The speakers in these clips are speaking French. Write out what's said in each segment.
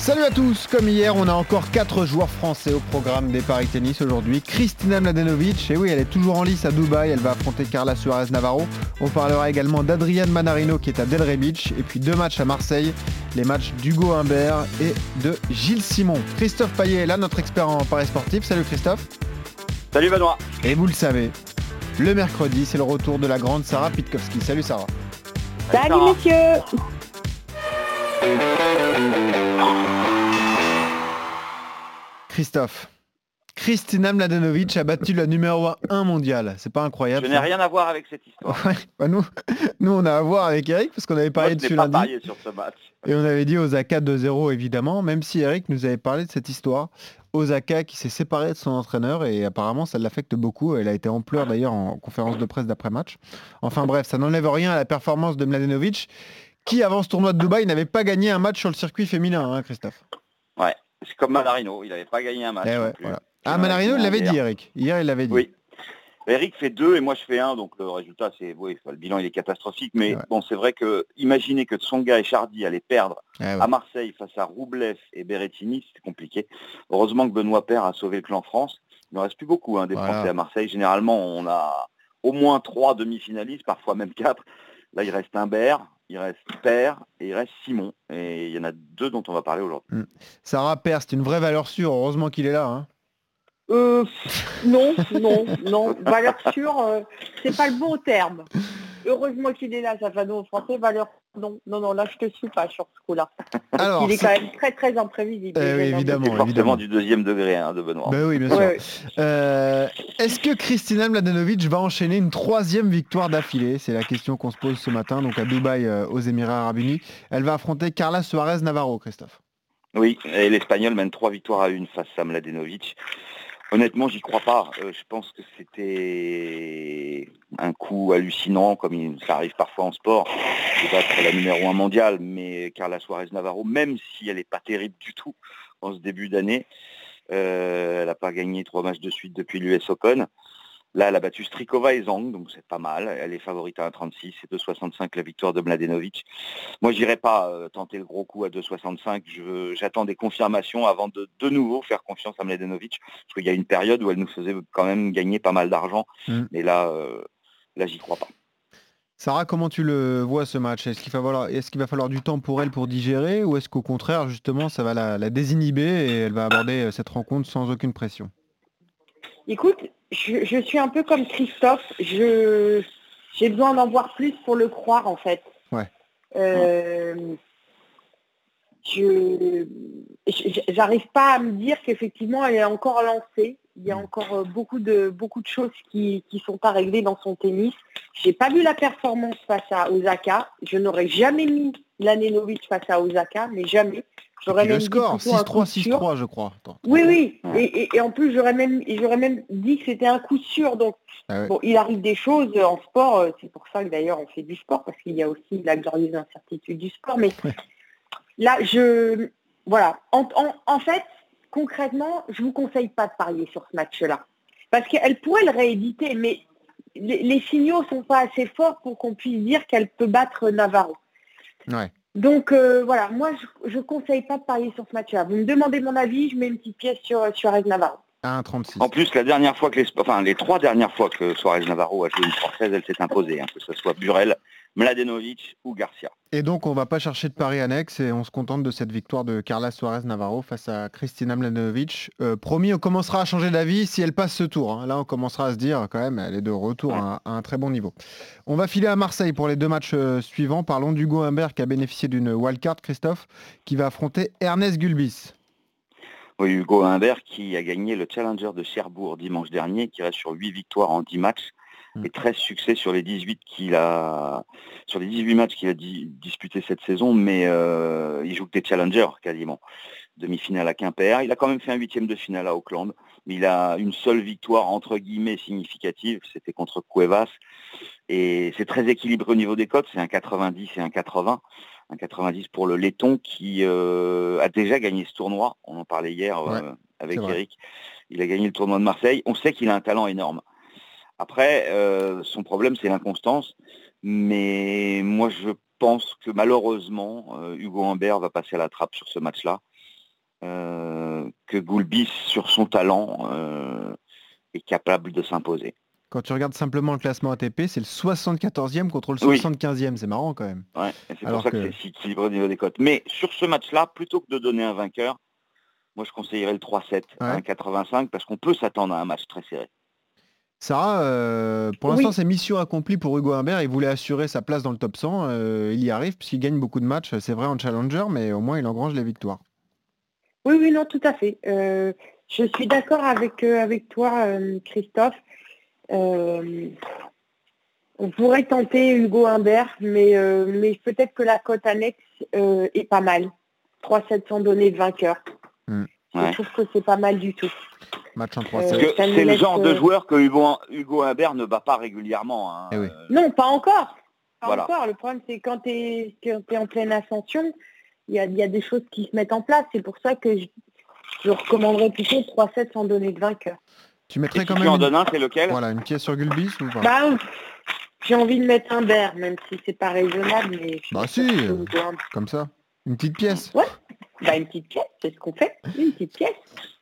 Salut à tous, comme hier, on a encore 4 joueurs français au programme des paris tennis aujourd'hui. Kristina Mladenovic, et oui, elle est toujours en lice à Dubaï, elle va affronter Carla Suarez Navarro. On parlera également d'Adriane Manarino qui est à Delray Beach, et puis deux matchs à Marseille, les matchs d'Hugo Humbert et de Gilles Simon. Christophe Payet est là, notre expert en paris sportif. Salut Christophe. Salut Benoît. Et vous le savez, le mercredi, c'est le retour de la grande Sarah Pitkowski. Salut Sarah. Salut, Salut messieurs. Christophe. Christina Mladenovic a battu la numéro 1 mondiale. C'est pas incroyable. Je n'ai rien à voir avec cette histoire. Bah nous, nous, on a à voir avec Eric parce qu'on avait parlé Moi, je dessus pas lundi. parié sur ce match. Et on avait dit Osaka 2-0 évidemment, même si Eric nous avait parlé de cette histoire. Osaka qui s'est séparé de son entraîneur et apparemment ça l'affecte beaucoup. Elle a été en pleurs d'ailleurs en conférence de presse d'après-match. Enfin bref, ça n'enlève rien à la performance de Mladenovic qui avant ce tournoi de Dubaï n'avait pas gagné un match sur le circuit féminin, hein, Christophe. Ouais, c'est comme Manarino, il n'avait pas gagné un match. Eh ouais, voilà. Il Ah gagné un l'avait dit. Eric. Hier il l'avait dit. Oui. Eric fait deux et moi je fais un, donc le résultat c'est, oui, le bilan il est catastrophique, mais Ouais. bon c'est vrai que imaginer que Tsonga et Chardy allaient perdre Eh ouais. à Marseille face à Roublev et Berrettini, c'était compliqué. Heureusement que Benoît Père a sauvé le clan France. Il ne reste plus beaucoup hein, des Voilà. Français à Marseille. Généralement on a au moins trois demi-finalistes, parfois même quatre. Là il reste Humbert, il reste Père et il reste Simon. Et il y en a deux dont on va parler aujourd'hui. Sarah Père, c'est une vraie valeur sûre. Heureusement qu'il est là. hein. Euh, non, non, non. Valeur sûre, euh, c'est pas le bon terme. Heureusement qu'il est là, Safano français. Valeur, non, non, non. Là, je te suis pas sur ce coup-là. Alors, Il est quand même très, très imprévisible. Eh oui, évidemment. Forcément évidemment. du deuxième degré hein, de Benoît. Ben oui, bien sûr. Ouais, ouais. Euh, Est-ce que Kristina Mladenovic va enchaîner une troisième victoire d'affilée? C'est la question qu'on se pose ce matin, donc à Dubaï, euh, aux Émirats Arabes Unis. Elle va affronter Carla Suarez Navarro, Christophe. Oui, et l'Espagnol mène trois victoires à une face à Mladenovic. Honnêtement, j'y crois pas. Euh, je pense que c'était un coup hallucinant, comme il- ça arrive parfois en sport, de battre la numéro un mondiale. Mais Carla Suarez Navarro, même si elle n'est pas terrible du tout en ce début d'année, euh, elle n'a pas gagné trois matchs de suite depuis l'US Open. Là, elle a battu Strikova et Zhang, donc c'est pas mal. Elle est favorite à 1,36 et 2,65 la victoire de Mladenovic. Moi, j'irai pas euh, tenter le gros coup à 2,65. Je veux- J'attends des confirmations avant de de nouveau faire confiance à Mladenovic, parce qu'il y a une période où elle nous faisait quand même gagner pas mal d'argent. Mm. Mais là, euh, là, j'y crois pas. Sarah, comment tu le vois ce match? Est-ce qu'il va, falloir... est qu'il va falloir du temps pour elle pour digérer ou est-ce qu'au contraire, justement, ça va la, la désinhiber et elle va aborder euh, cette rencontre sans aucune pression? Écoute, je, je suis un peu comme Christophe. Je j'ai besoin d'en voir plus pour le croire en fait. Ouais. Euh, je je- j'arrive pas à me dire qu'effectivement elle est encore lancée. Il y a encore euh, beaucoup de beaucoup de choses qui qui sont pas réglées dans son tennis. J'ai pas vu la performance face à Osaka. Je n'aurais jamais mis Lanenovic face à Osaka, mais jamais. J'aurais le même dit score, plutôt un coup 6-3, sûr. 6-3, je crois. Attends. Oui, oui. Ouais. Et, et- et en plus, j'aurais même, j'aurais même dit que c'était un coup sûr. Donc, Ah ouais. bon, il arrive des choses en sport. euh, C'est pour ça que d'ailleurs, on fait du sport, parce qu'il y a aussi la glorieuse incertitude du sport. Mais Ouais. là, je. Voilà. En, en- en fait, concrètement, je vous conseille pas de parier sur ce match-là. Parce qu'elle pourrait le rééditer, mais les, les signaux sont pas assez forts pour qu'on puisse dire qu'elle peut battre Navarro. Ouais. Donc euh, voilà, moi je ne conseille pas de parier sur ce match-là. Vous me demandez mon avis, je mets une petite pièce sur, Suarez Navarro. À 1,36. En plus, la dernière fois que les, enfin, les trois dernières fois que Suarez Navarro a joué une française, elle s'est imposée, hein, que ce soit Burel, Mladenovic ou Garcia. Et donc, on va pas chercher de pari annexe et on se contente de cette victoire de Carla Suarez Navarro face à Kristina Mladenovic. Euh, promis, on commencera à changer d'avis si elle passe ce tour. hein. Là, on commencera à se dire quand même, elle est de retour à, à un très bon niveau. On va filer à Marseille pour les deux matchs euh, suivants. Parlons d'Hugo Humbert qui a bénéficié d'une wildcard, Christophe, qui va affronter Ernest Gulbis. Oui, Hugo Humbert qui a gagné le Challenger de Cherbourg dimanche dernier, qui reste sur 8 victoires en 10 matchs. Et 13 succès sur les 18 qu'il a sur les 18 matchs qu'il a di- disputés cette saison, mais euh, il joue que des challengers quasiment. Demi-finale à Quimper. Il a quand même fait un huitième de finale à Auckland, mais il a une seule victoire entre guillemets significative, c'était contre Cuevas. Et c'est très équilibré au niveau des cotes, c'est un 90 et un 80. Un 90 pour le laiton qui a déjà gagné ce tournoi. On en parlait hier avec Eric. Il a gagné le tournoi de Marseille. On sait qu'il a un talent énorme. Après, son problème, c'est l'inconstance. Mais moi, je pense que malheureusement, Hugo Humbert va passer à la trappe sur ce match-là. que Goulbis, sur son talent, est capable de s'imposer. Quand tu regardes simplement le classement ATP, c'est le 74e contre le 75e. C'est marrant quand même. Ouais, c'est pour ça que, c'est si équilibré au niveau des cotes. Mais sur ce match-là, plutôt que de donner un vainqueur, moi je conseillerais le 3-7 à 85 parce qu'on peut s'attendre à un match très serré. Sarah, euh, pour l'instant, c'est mission accomplie pour Hugo Humbert. Il voulait assurer sa place dans le top 100. Euh, il y arrive puisqu'il gagne beaucoup de matchs. C'est vrai en challenger, mais au moins il engrange les victoires. Oui, oui, non, tout à fait. Euh, je suis d'accord avec, avec toi, Christophe. Euh, on pourrait tenter Hugo Humbert, mais, euh, mais peut-être que la cote annexe euh, est pas mal. 3-700 données de vainqueur. Hmm. Je trouve que c'est pas mal du tout. Match en c'est le genre de joueur que Hugo, Hugo Humbert ne bat pas régulièrement. Hein. Eh non, pas encore. encore. Le problème, c'est quand tu es, en pleine ascension, il y a, y a, des choses qui se mettent en place. C'est pour ça que je, je recommanderais plutôt 3-7 sans donner de vainqueur. Tu mettrais quand même. Tu en donnes un, c'est lequel? Voilà, une pièce sur Gulbis ou pas? Bah, J'ai envie de mettre un bear, même si c'est pas raisonnable, mais. Bah si, euh, comme ça. Une petite pièce. Ouais. Bah une petite pièce, c'est ce qu'on fait. Une petite pièce.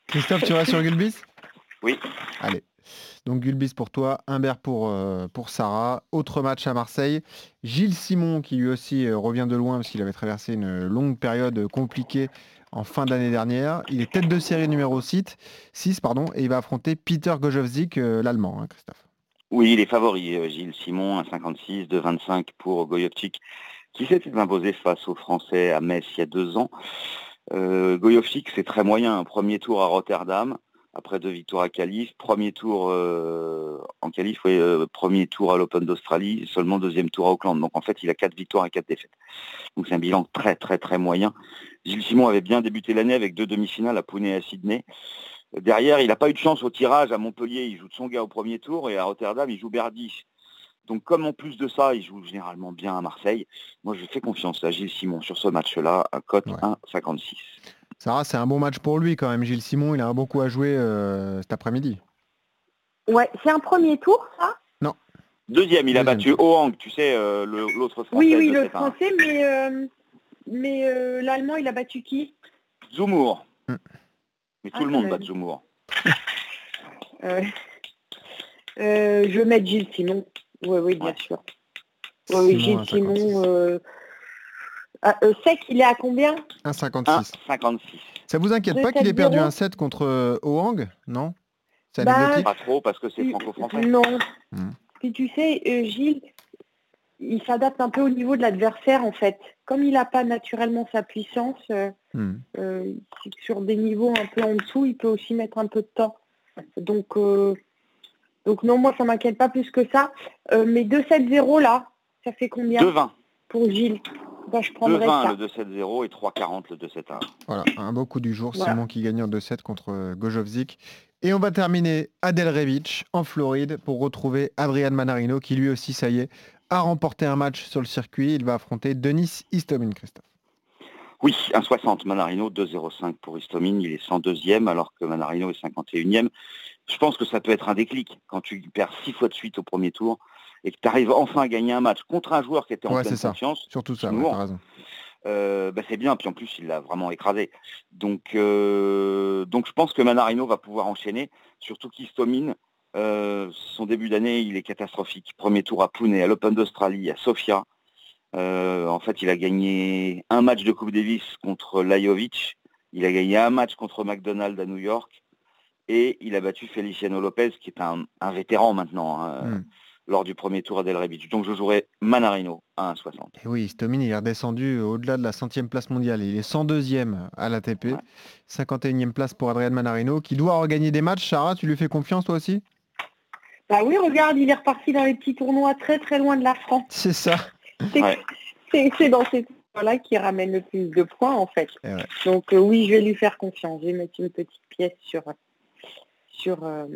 Christophe, tu restes sur Gulbis? Oui. Allez. Donc Gulbis pour toi, Humbert pour, euh, pour Sarah. Autre match à Marseille. Gilles Simon qui lui aussi euh, revient de loin parce qu'il avait traversé une longue période compliquée en fin d'année dernière. Il est tête de série numéro 6, 6 pardon, et il va affronter Peter Gojowski, euh, l'allemand, hein, Christophe. Oui, il est favori, Gilles Simon, 56 de 25 pour Gojowski, qui s'était imposé face aux Français à Metz il y a deux ans. Euh, c'est très moyen. Premier tour à Rotterdam, après deux victoires à Calif. Premier tour euh, en Calif, premier tour à l'Open d'Australie, seulement deuxième tour à Auckland. Donc en fait, il a quatre victoires et quatre défaites. Donc c'est un bilan très très très moyen. Gilles Simon avait bien débuté l'année avec deux demi-finales à Pune et à Sydney. Derrière, il n'a pas eu de chance au tirage. À Montpellier, il joue de son gars au premier tour et à Rotterdam, il joue Berdy. Donc comme en plus de ça, il joue généralement bien à Marseille, moi je fais confiance à Gilles Simon sur ce match-là à cote 1,56. Sarah, c'est un bon match pour lui quand même. Gilles Simon, il a beaucoup à jouer euh, cet après-midi. Ouais, c'est un premier tour, ça? Non. Deuxième, il a battu Ohang, tu sais, euh, l'autre français. Oui, oui, le français, mais euh, mais euh, l'allemand, il a battu qui? Zumour. Hmm. Mais tout le monde bat Zumour. Euh, euh, je vais mettre Gilles Simon. Oui, oui, bien sûr. Gilles Simon. Ah, sec, il est à combien? 1,56. 1,56. Ça vous inquiète pas qu'il ait perdu un 7 contre Hoang? Non? Bah, Pas trop parce que c'est franco-français. Non. Hmm. Puis tu sais, Gilles, il s'adapte un peu au niveau de l'adversaire en fait. Comme il n'a pas naturellement sa puissance, euh, hmm. euh, sur des niveaux un peu en dessous, il peut aussi mettre un peu de temps. Donc, euh, donc non, moi ça m'inquiète pas plus que ça. mais 2-7-0 là, ça fait combien 2-20. Pour Gilles? Bah, je prendrais 2-20 le 2-7-0 et 3-40 le 2-7-1. Voilà, un beau coup du jour, Simon qui gagne en 2-7 contre Gojovzik. Et on va terminer à Delrevich en Floride pour retrouver Adrian Manarino qui lui aussi, ça y est, a remporté un match sur le circuit. Il va affronter Denis Istomin, Christophe. Oui, 1,60 Manarino, 2,05 pour Istomin. Il est 102e alors que Manarino est 51e. Je pense que ça peut être un déclic quand tu perds six fois de suite au premier tour et que tu arrives enfin à gagner un match contre un joueur qui était en pleine confiance. Surtout ça, ouais, raison. Euh, bah, c'est bien, puis en plus il l'a vraiment écrasé. Donc, euh, donc je pense que Manarino va pouvoir enchaîner, surtout qu'Istomin, euh, son début d'année, il est catastrophique. Premier tour à Pune, à l'Open d'Australie, à Sofia. Euh, en fait, il a gagné un match de Coupe Davis contre Lajovic. Il a gagné un match contre McDonald's à New York. Et il a battu Feliciano Lopez, qui est un, vétéran maintenant, hein, hmm. lors du premier tour à Del Beach. Donc je jouerai Manarino à 1,60. Et oui, Stomin, il est redescendu au-delà de la centième place mondiale. Il est 102e à l'ATP. 51e place pour Adrian Manarino, qui doit regagner des matchs. Sarah, tu lui fais confiance toi aussi? Bah oui, regarde, il est reparti dans les petits tournois très très loin de la France. C'est ça. C'est dans ces tournois-là qu'il ramène le plus de points en fait. Donc euh, oui, je vais lui faire confiance. Je vais mettre une petite pièce sur sur euh,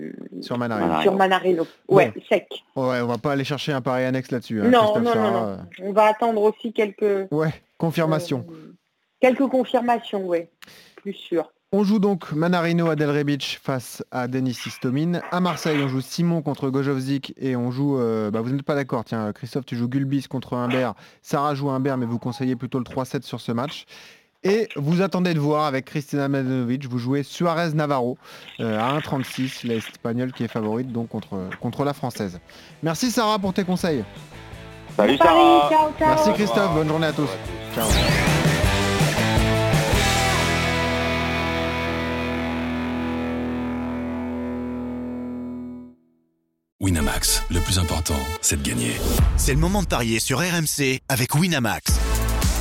sur Manarino. Sur Manarino. Ouais, sec. Ouais, on va pas aller chercher un pari annexe là-dessus. Hein, non, non, non, non, On va attendre aussi quelques. Ouais Confirmation. Euh, quelques confirmations, oui, plus sûr. On joue donc Manarino à Del Rebic face à Denis Istomine. À Marseille, on joue Simon contre Gojovzik et on joue. euh, bah, vous n'êtes pas d'accord, tiens, Christophe, tu joues Gulbis contre Humbert. Sarah joue Humbert, mais vous conseillez plutôt le 3-7 sur ce match. Et vous attendez de voir avec Kristina Mladenovic, vous jouez Suarez Navarro euh, à 1,36, l'Espagnole qui est favorite donc contre, contre la Française. Merci Sarah pour tes conseils. Salut Paris, Sarah ciao, ciao. Merci Christophe, bonne journée à tous. Ciao. Winamax, le plus important, c'est de gagner. C'est le moment de parier sur RMC avec Winamax.